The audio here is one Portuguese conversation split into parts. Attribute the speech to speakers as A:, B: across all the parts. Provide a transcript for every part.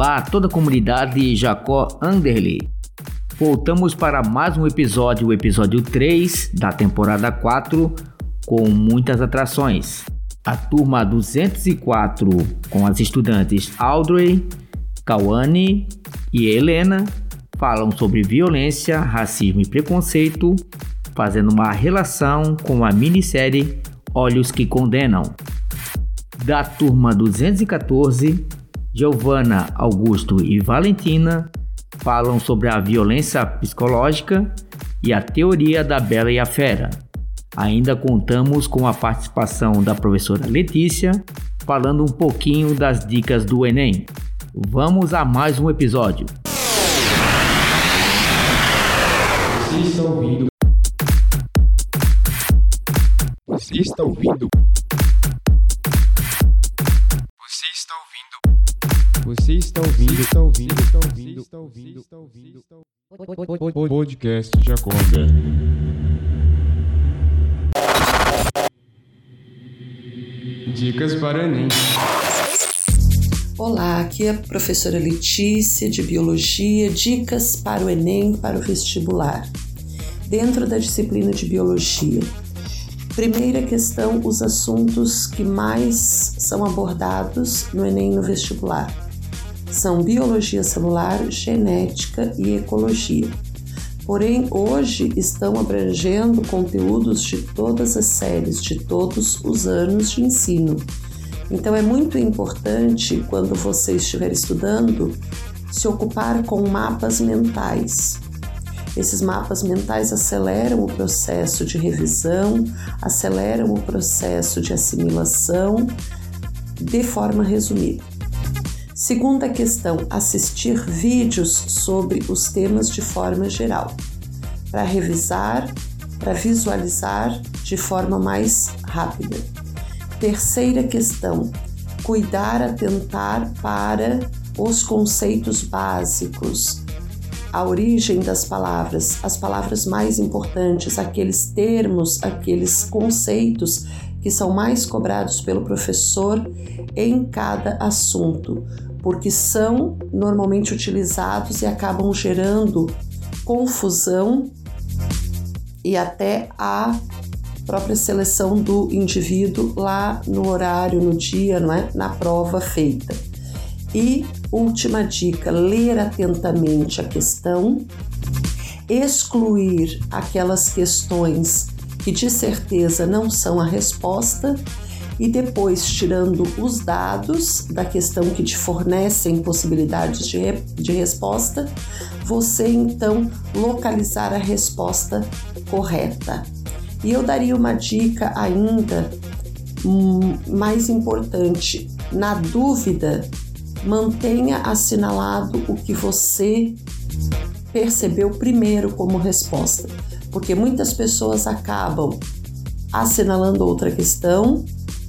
A: Olá toda a comunidade Jacó Anderley. Voltamos para mais um episódio, o episódio 3 da temporada 4, com muitas atrações. A turma 204 com as estudantes Audrey, Kawane e Helena falam sobre violência, racismo e preconceito, fazendo uma relação com a minissérie Olhos que Condenam. Da turma 214, Giovanna, Augusto e Valentina falam sobre a violência psicológica e a teoria da Bela e a Fera. Ainda contamos com a participação da professora Letícia, falando um pouquinho das dicas do Enem. Vamos a mais um episódio.
B: Você está ouvindo. Você está ouvindo. Você está ouvindo. Está ouvindo. Está ouvindo. Está ouvindo. Está ouvindo. Podcast Jacob. Dicas para Enem.
C: Olá, aqui é a professora Letícia de Biologia, dicas para o Enem para o vestibular. Dentro da disciplina de Biologia, primeira questão, os assuntos que mais são abordados no Enem no vestibular são Biologia Celular, Genética e Ecologia. Porém, hoje estão abrangendo conteúdos de todas as séries, de todos os anos de ensino. Então é muito importante quando você estiver estudando se ocupar com mapas mentais. Esses mapas mentais aceleram o processo de revisão, aceleram o processo de assimilação de forma resumida. Segunda questão: assistir vídeos sobre os temas de forma geral, para revisar, para visualizar de forma mais rápida. Terceira questão: cuidar, atentar para os conceitos básicos, a origem das palavras, as palavras mais importantes, aqueles termos, aqueles conceitos que são mais cobrados pelo professor em cada assunto, porque são normalmente utilizados e acabam gerando confusão e até a própria seleção do indivíduo lá no horário, no dia, não é? na prova feita. E última dica: ler atentamente a questão, excluir aquelas questões que de certeza não são a resposta e depois tirando os dados da questão que te fornecem possibilidades de, de resposta, você então localizar a resposta correta. E eu daria uma dica ainda hum, mais importante: na dúvida, mantenha assinalado o que você percebeu primeiro como resposta, porque muitas pessoas acabam assinalando outra questão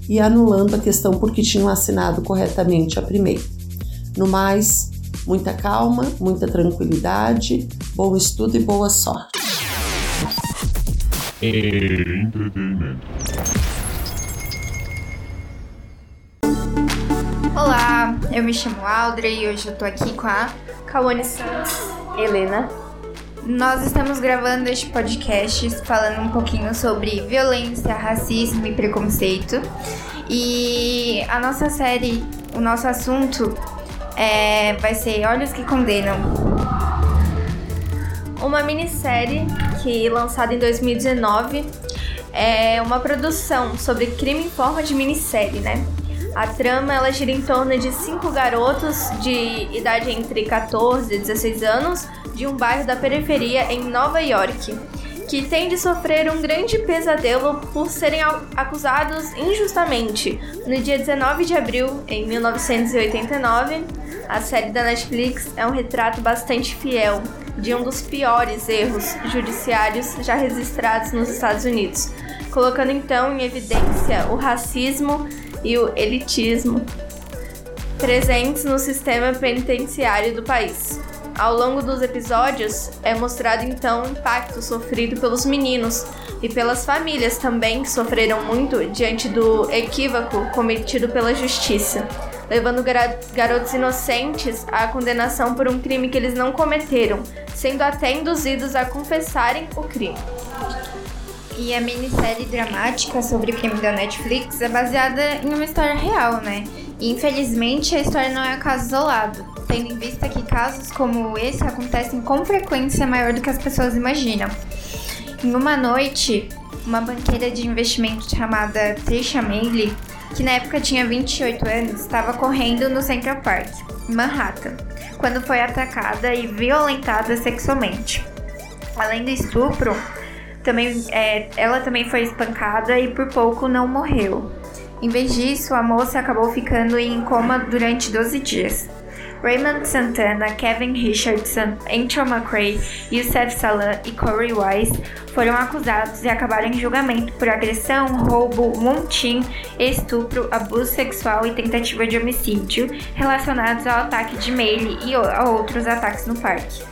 C: e anulando a questão porque tinham assinado corretamente a primeira. No mais, muita calma, muita tranquilidade, bom estudo e boa sorte.
B: Entretenimento.
D: Olá, eu me chamo Audrey e hoje eu tô aqui com a Kawane Santos, Helena. Nós estamos gravando este podcast falando um pouquinho sobre violência, racismo e preconceito. E a nossa série, o nosso assunto é, vai ser Olhos que Condenam. Uma minissérie que lançada em 2019 é uma produção sobre crime em forma de minissérie, né? A trama ela gira em torno de cinco garotos de idade entre 14 e 16 anos de um bairro da periferia em Nova York, que tem de sofrer um grande pesadelo por serem acusados injustamente. No dia 19 de abril, em 1989, a série da Netflix é um retrato bastante fiel de um dos piores erros judiciários já registrados nos Estados Unidos, colocando então em evidência o racismo e o elitismo presentes no sistema penitenciário do país. Ao longo dos episódios, é mostrado então o impacto sofrido pelos meninos e pelas famílias também que sofreram muito diante do equívoco cometido pela justiça, levando garotos inocentes à condenação por um crime que eles não cometeram, sendo até induzidos a confessarem o crime.
E: E a minissérie dramática sobre o crime da Netflix é baseada em uma história real, né? E infelizmente a história não é um caso isolado, tendo em vista que casos como esse acontecem com frequência maior do que as pessoas imaginam. Em uma noite, uma banqueira de investimento chamada Trisha Mailey, que na época tinha 28 anos, estava correndo no Central Park, Manhattan, quando foi atacada e violentada sexualmente. Além do estupro, também, é, ela também foi espancada e por pouco não morreu. Em vez disso, a moça acabou ficando em coma durante 12 dias. Raymond Santana, Kevin Richardson, Antron McRae, Youssef Salam e Corey Wise foram acusados e acabaram em julgamento por agressão, roubo, montim, estupro, abuso sexual e tentativa de homicídio relacionados ao ataque de Meili e a outros ataques no parque.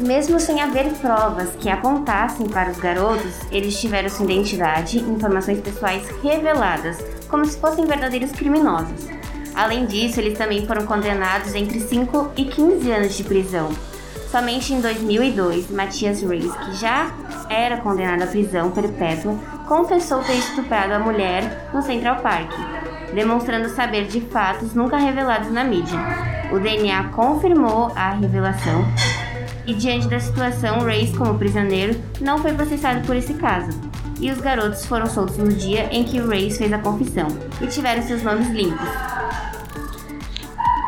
F: Mesmo sem haver provas que apontassem para os garotos, eles tiveram sua identidade e informações pessoais reveladas, como se fossem verdadeiros criminosos. Além disso, eles também foram condenados entre 5 e 15 anos de prisão. Somente em 2002, Matias Reis, que já era condenado à prisão perpétua, confessou ter estuprado a mulher no Central Park, demonstrando saber de fatos nunca revelados na mídia. O DNA confirmou a revelação e, diante da situação, Reis, como prisioneiro, não foi processado por esse caso. E os garotos foram soltos no dia em que Reis fez a confissão e tiveram seus nomes limpos.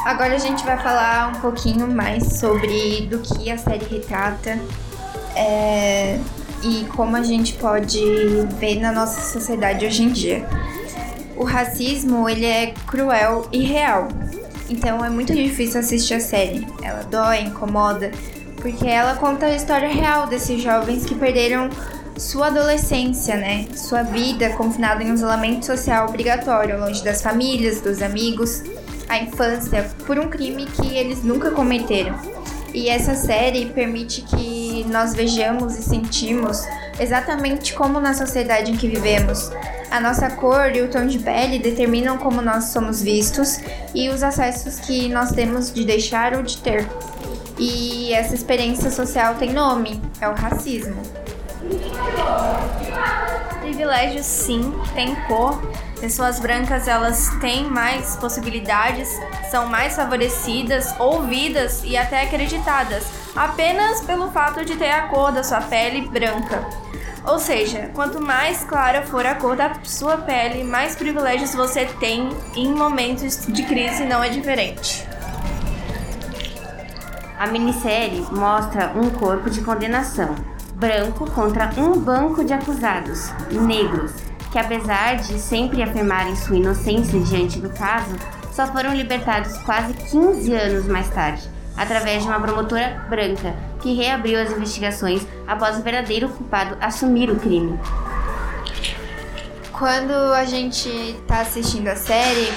E: Agora a gente vai falar um pouquinho mais sobre do que a série retrata é, e como a gente pode ver na nossa sociedade hoje em dia. O racismo ele é cruel e real, então é muito difícil assistir a série. Ela dói, incomoda, porque ela conta a história real desses jovens que perderam sua adolescência, né? Sua vida confinada em um isolamento social obrigatório, longe das famílias, dos amigos a infância por um crime que eles nunca cometeram. E essa série permite que nós vejamos e sentimos exatamente como na sociedade em que vivemos. A nossa cor e o tom de pele determinam como nós somos vistos e os acessos que nós temos de deixar ou de ter. E essa experiência social tem nome, é o racismo.
D: Privilégios sim, tem cor, Pessoas brancas elas têm mais possibilidades, são mais favorecidas, ouvidas e até acreditadas, apenas pelo fato de ter a cor da sua pele branca. Ou seja, quanto mais clara for a cor da sua pele, mais privilégios você tem em momentos de crise não é diferente.
F: A minissérie mostra um corpo de condenação, branco contra um banco de acusados, negros, que apesar de sempre afirmarem sua inocência diante do caso, só foram libertados quase 15 anos mais tarde, através de uma promotora branca que reabriu as investigações após o verdadeiro culpado assumir o crime.
E: Quando a gente está assistindo a série,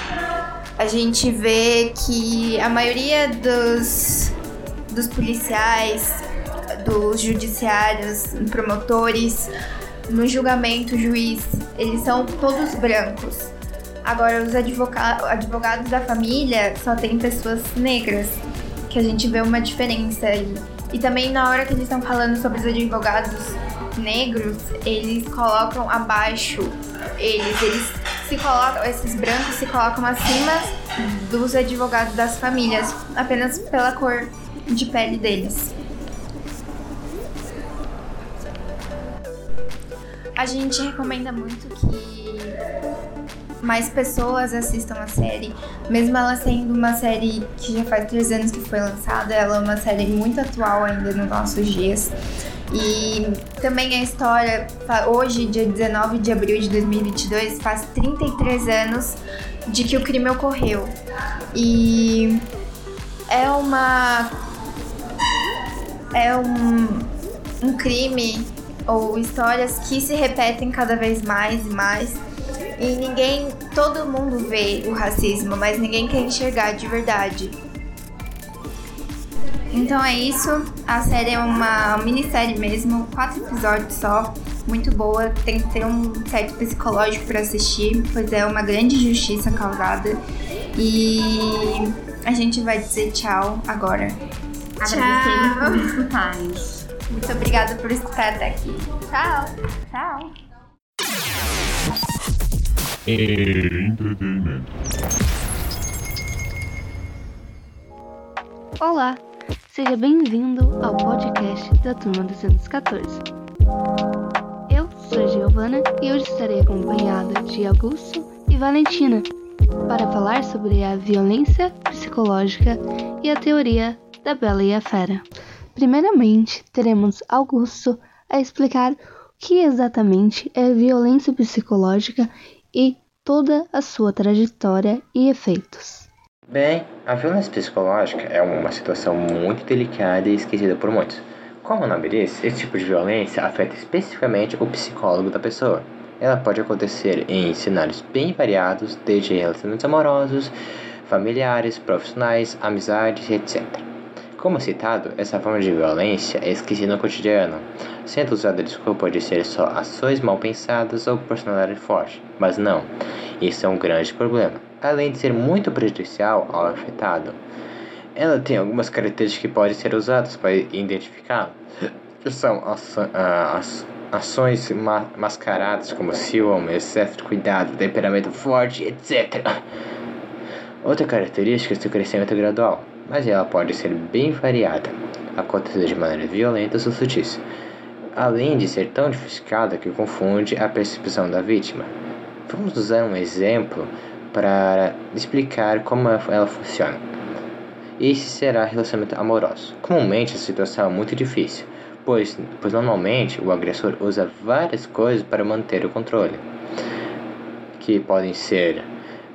E: a gente vê que a maioria dos, dos policiais, dos judiciários, promotores, no julgamento, juiz, eles são todos brancos. Agora, os advoga advogados da família só tem pessoas negras, que a gente vê uma diferença aí. E também na hora que eles estão falando sobre os advogados negros, eles colocam abaixo eles, eles se colocam, esses brancos se colocam acima dos advogados das famílias, apenas pela cor de pele deles. A gente recomenda muito que mais pessoas assistam a série, mesmo ela sendo uma série que já faz três anos que foi lançada, ela é uma série muito atual ainda nos nossos dias. E também a história, hoje, dia 19 de abril de 2022, faz 33 anos de que o crime ocorreu. E é uma. É um, um crime ou histórias que se repetem cada vez mais e mais. E ninguém, todo mundo vê o racismo, mas ninguém quer enxergar de verdade. Então é isso. A série é uma minissérie mesmo, quatro episódios só. Muito boa, tem que ter um certo psicológico para assistir, pois é uma grande justiça causada. E a gente vai dizer tchau agora.
F: Agradecemos por escutarem.
E: Muito obrigada por escutar até aqui. Tchau.
F: Tchau.
B: Entretenimento.
G: Olá, seja bem-vindo ao podcast da turma 214. Eu sou Giovana e hoje estarei acompanhada de Augusto e Valentina para falar sobre a violência psicológica e a teoria da Bela e a Fera. Primeiramente, teremos Augusto a explicar o que exatamente é violência psicológica e toda a sua trajetória e efeitos.
H: Bem, a violência psicológica é uma situação muito delicada e esquecida por muitos. Como o nome diz, esse tipo de violência afeta especificamente o psicólogo da pessoa. Ela pode acontecer em cenários bem variados, desde relacionamentos amorosos, familiares, profissionais, amizades, etc. Como citado, essa forma de violência é esquecida no cotidiano, sendo usada a desculpa de ser só ações mal pensadas ou personalidade forte. Mas não, isso é um grande problema além de ser muito prejudicial ao afetado. Ela tem algumas características que podem ser usadas para identificá-la, que são as ações ma mascaradas como ciúme, excesso de cuidado, temperamento forte, etc. Outra característica é seu crescimento gradual, mas ela pode ser bem variada, acontecendo de maneira violenta ou sutis, além de ser tão diversificada que confunde a percepção da vítima. Vamos usar um exemplo para explicar como ela funciona. Esse será relacionamento amoroso. Comumente a situação é muito difícil, pois, pois normalmente o agressor usa várias coisas para manter o controle, que podem ser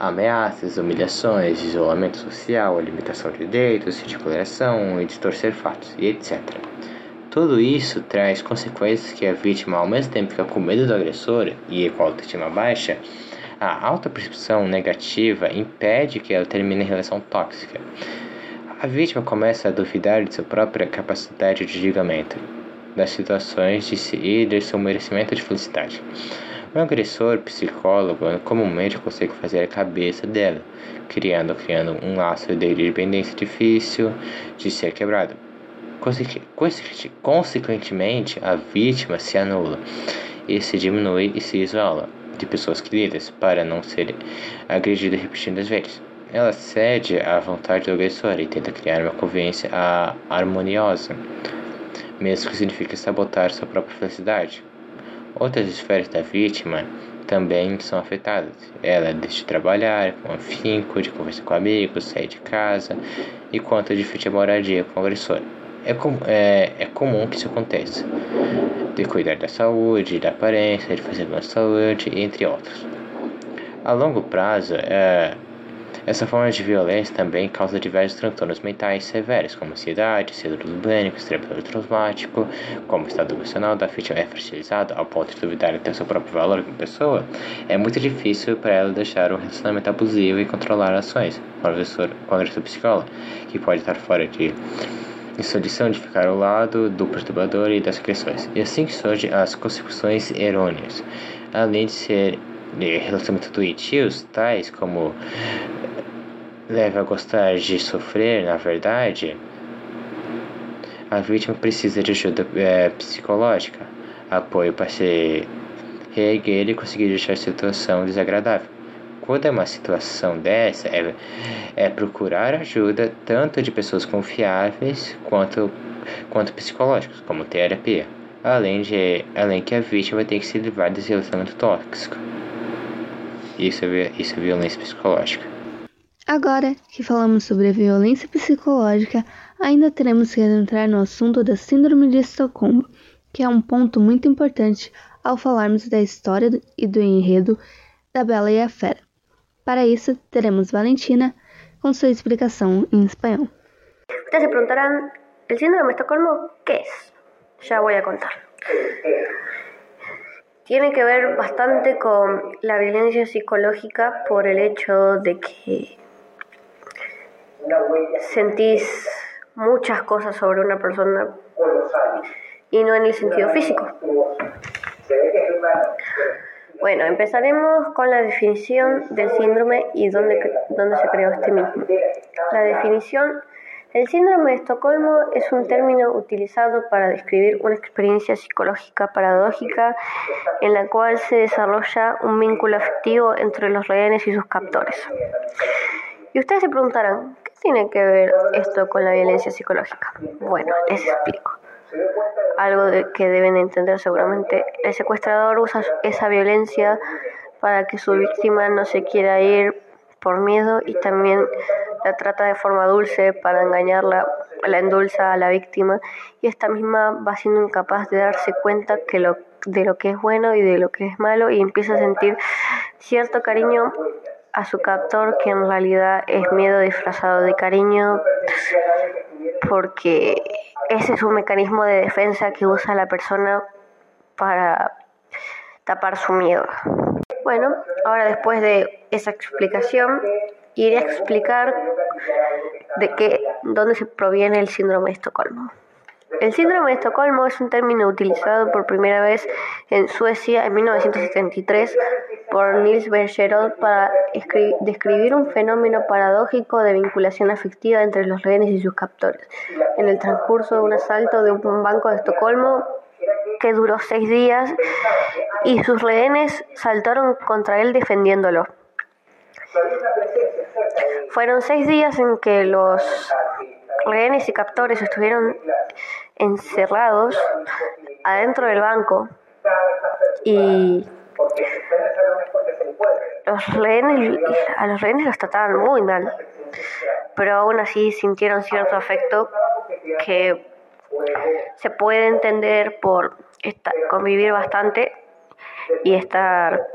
H: ameaças, humilhações, isolamento social, limitação de direitos, ridiculação e distorcer fatos, e etc. Tudo isso traz consequências que a vítima, ao mesmo tempo fica com medo do agressor e com a autoestima baixa, a alta percepção negativa impede que ela termine a relação tóxica. A vítima começa a duvidar de sua própria capacidade de julgamento, das situações de si e de seu merecimento de felicidade. O agressor psicólogo comumente consegue fazer a cabeça dela, criando, criando um laço de dependência difícil de ser quebrado. Consequentemente, a vítima se anula e se diminui e se isola de pessoas queridas para não ser agredida repetidas vezes. Ela cede à vontade do agressor e tenta criar uma convivência harmoniosa, mesmo que signifique sabotar sua própria felicidade. Outras esferas da vítima também são afetadas. Ela deixa de trabalhar com afinco, de conversar com amigos, sair de casa e conta de a moradia com o agressor. É, com, é, é comum que isso aconteça de cuidar da saúde, da aparência, de fazer boa saúde, entre outros. A longo prazo, é, essa forma de violência também causa diversos transtornos mentais severos, como ansiedade, síndrome pânico, estresse traumático, como o estado emocional da vítima é fragilizado ao ponto de duvidar até seu próprio valor como pessoa, é muito difícil para ela deixar um relacionamento abusivo e controlar ações com o agressor, com o agressor psicólogo, que pode estar fora de e sua lição de ficar ao lado do perturbador e das agressões. E assim que surgem as consecuções errôneas, além de ser relacionamentos doentios, tais como leva a gostar de sofrer, na verdade, a vítima precisa de ajuda é, psicológica, apoio para se reerguer e conseguir deixar a situação desagradável. Quando é uma situação dessa, é, é procurar ajuda tanto de pessoas confiáveis quanto, quanto psicológicos, como terapia. Além, de, além que a vítima ter que se livrar desse relacionamento tóxico. Isso é, isso é violência psicológica.
G: Agora que falamos sobre a violência psicológica, ainda teremos que entrar no assunto da Síndrome de Estocolmo, que é um ponto muito importante ao falarmos da história e do enredo da Bela e a Fera. Para eso tenemos Valentina con su explicación en español.
I: Ustedes se preguntarán, ¿el síndrome de Estocolmo qué es? Ya voy a contar. Tiene que ver bastante con la violencia psicológica por el hecho de que sentís muchas cosas sobre una persona y no en el sentido físico. Bueno, empezaremos con la definición del síndrome y dónde, dónde se creó este mismo. La definición el síndrome de Estocolmo es un término utilizado para describir una experiencia psicológica paradójica en la cual se desarrolla un vínculo afectivo entre los rehenes y sus captores. Y ustedes se preguntarán, ¿qué tiene que ver esto con la violencia psicológica? Bueno, les explico. Algo que deben entender seguramente. El secuestrador usa esa violencia para que su víctima no se quiera ir por miedo y también la trata de forma dulce para engañarla, la endulza a la víctima y esta misma va siendo incapaz de darse cuenta que lo, de lo que es bueno y de lo que es malo y empieza a sentir cierto cariño a su captor que en realidad es miedo disfrazado de cariño porque ese es un mecanismo de defensa que usa la persona para tapar su miedo. Bueno, ahora después de esa explicación, iré a explicar de qué, dónde se proviene el síndrome de Estocolmo. El síndrome de Estocolmo es un término utilizado por primera vez en Suecia en 1973 por Nils Bergerod para describir un fenómeno paradójico de vinculación afectiva entre los rehenes y sus captores. En el transcurso de un asalto de un banco de Estocolmo que duró seis días y sus rehenes saltaron contra él defendiéndolo. Fueron seis días en que los rehenes y captores estuvieron encerrados adentro del banco y los rehenes, a los rehenes los trataban muy mal, pero aún así sintieron cierto afecto que se puede entender por convivir bastante y estar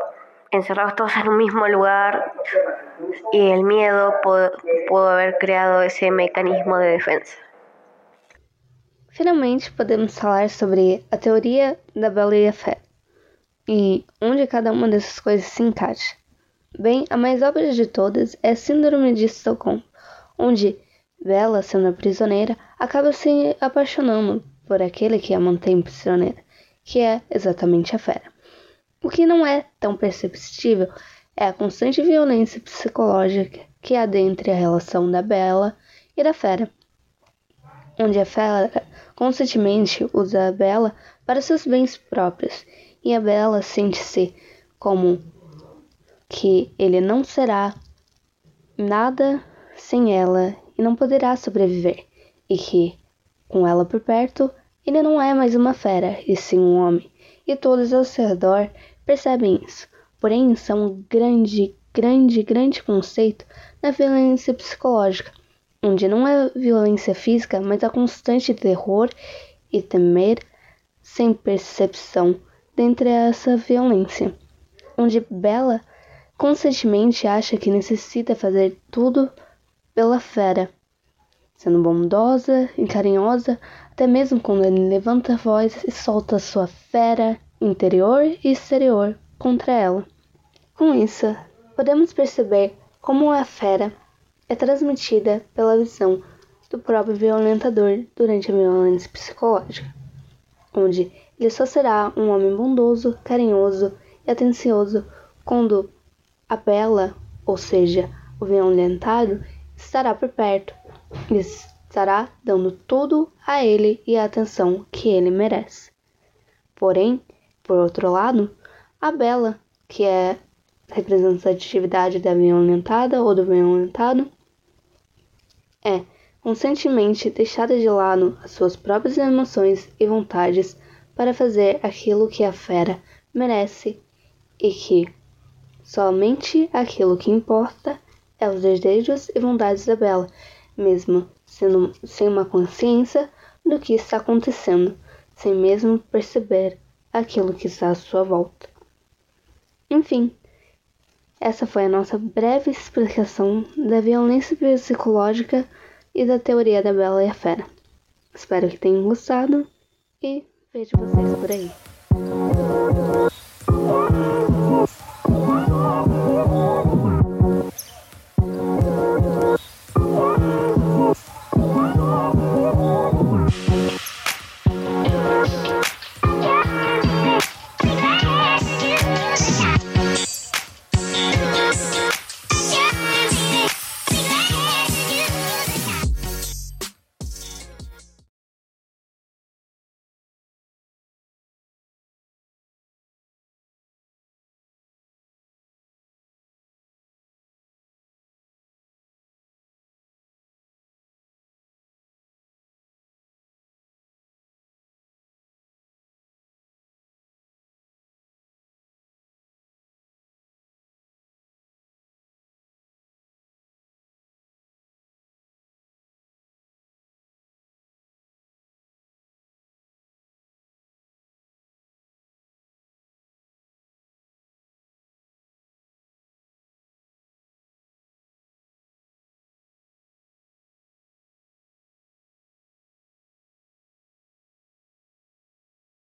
I: encerrados todos en un mismo lugar y el miedo pudo, haber creado ese mecanismo de defensa.
G: Finalmente, podemos falar sobre a teoria da Bela e a Fé e onde cada uma dessas coisas se encaixa. Bem, a mais óbvia de todas é a Síndrome de Estocolmo, onde Bela, sendo prisioneira, acaba se apaixonando por aquele que a mantém prisioneira, que é exatamente a fera. O que não é tão perceptível é a constante violência psicológica que há dentre a relação da Bela e da Fera, onde a Fera constantemente usa a Bela para seus bens próprios e a Bela sente-se como que ele não será nada sem ela e não poderá sobreviver, e que, com ela por perto, ele não é mais uma fera, e sim um homem, e todos ao seu redor percebem isso. Porém, é um grande, grande, grande conceito da violência psicológica, onde não é violência física, mas a constante terror e temer sem percepção dentre essa violência, onde Bella constantemente acha que necessita fazer tudo pela fera, sendo bondosa e carinhosa, até mesmo quando ele levanta a voz e solta sua fera interior e exterior contra ela. Com isso, podemos perceber como a fera é transmitida pela visão do próprio violentador durante a violência psicológica, onde ele só será um homem bondoso, carinhoso e atencioso quando a bela, ou seja, o violentado, estará por perto estará dando tudo a ele e a atenção que ele merece. Porém, por outro lado, a bela, que é representatividade da violentada ou do violentado, é constantemente deixada de lado as suas próprias emoções e vontades para fazer aquilo que a fera merece e que somente aquilo que importa é os desejos e vontades da Bela, mesmo sendo sem uma consciência do que está acontecendo, sem mesmo perceber aquilo que está à sua volta. Enfim, essa foi a nossa breve explicação da violência psicológica e da teoria da Bela e a Fera. Espero que tenham gostado e vejo vocês por aí.